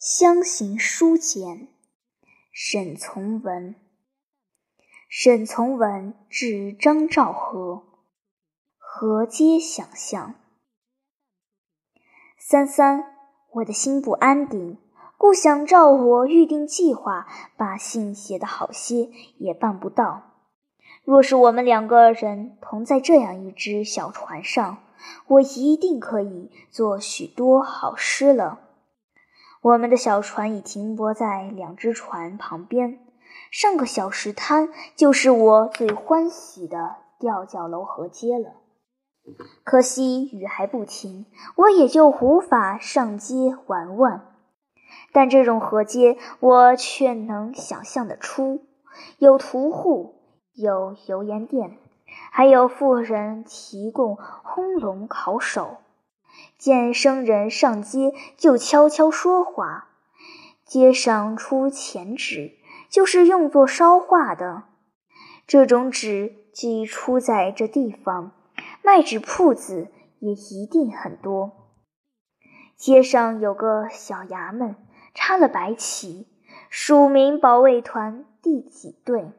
乡行书简，沈从文。沈从文至张兆和，河皆想象。三三，我的心不安定，故想照我预定计划，把信写得好些，也办不到。若是我们两个人同在这样一只小船上，我一定可以做许多好诗了。我们的小船已停泊在两只船旁边，上个小石滩就是我最欢喜的吊脚楼河街了。可惜雨还不停，我也就无法上街玩玩。但这种河街，我却能想象得出：有屠户，有油盐店，还有富人提供烘笼烤手。见生人上街，就悄悄说话。街上出钱纸，就是用作烧画的。这种纸既出在这地方，卖纸铺子也一定很多。街上有个小衙门，插了白旗，署名保卫团第几队。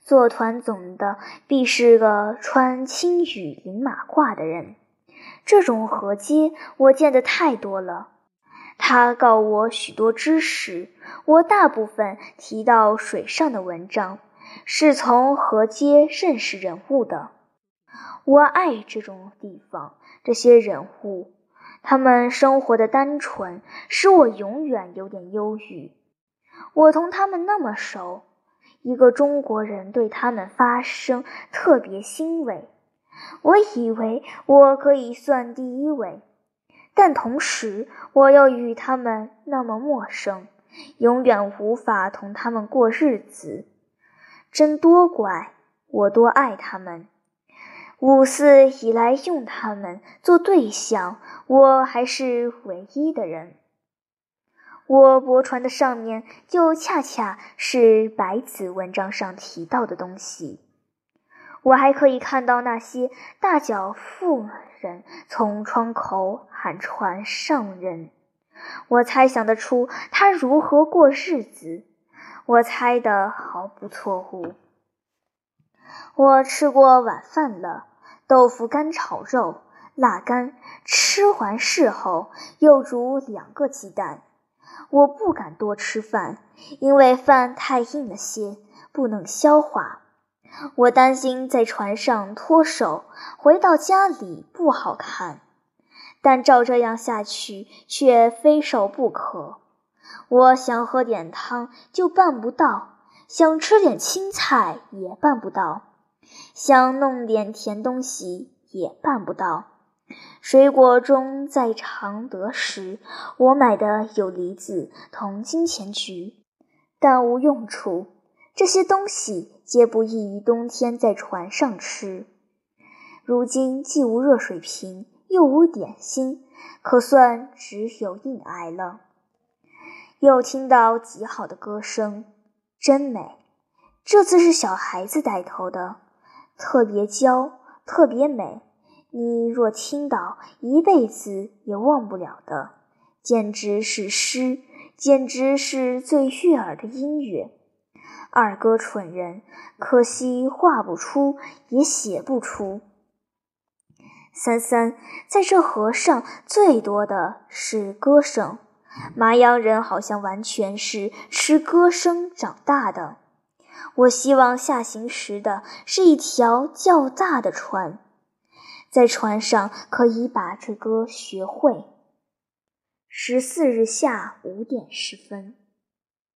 做团总的必是个穿青羽领马褂的人。这种河街我见得太多了，他告我许多知识，我大部分提到水上的文章，是从河街认识人物的。我爱这种地方，这些人物，他们生活的单纯，使我永远有点忧郁。我同他们那么熟，一个中国人对他们发声，特别欣慰。我以为我可以算第一位，但同时我又与他们那么陌生，永远无法同他们过日子。真多怪！我多爱他们，五四以来用他们做对象，我还是唯一的人。我驳船的上面就恰恰是白子文章上提到的东西。我还可以看到那些大脚妇人从窗口喊船上人，我猜想得出他如何过日子，我猜得毫不错误。我吃过晚饭了，豆腐干炒肉，辣干，吃完事后又煮两个鸡蛋。我不敢多吃饭，因为饭太硬了些，不能消化。我担心在船上脱手，回到家里不好看。但照这样下去，却非瘦不可。我想喝点汤，就办不到；想吃点青菜，也办不到；想弄点甜东西，也办不到。水果中在常德时，我买的有梨子同金钱橘，但无用处。这些东西皆不宜于冬天在船上吃。如今既无热水瓶，又无点心，可算只有硬挨了。又听到极好的歌声，真美。这次是小孩子带头的，特别娇，特别美。你若听到，一辈子也忘不了的。简直是诗，简直是最悦耳的音乐。二哥蠢人，可惜画不出，也写不出。三三，在这河上最多的是歌声。麻阳人好像完全是吃歌声长大的。我希望下行时的是一条较大的船，在船上可以把这歌学会。十四日下午点十分。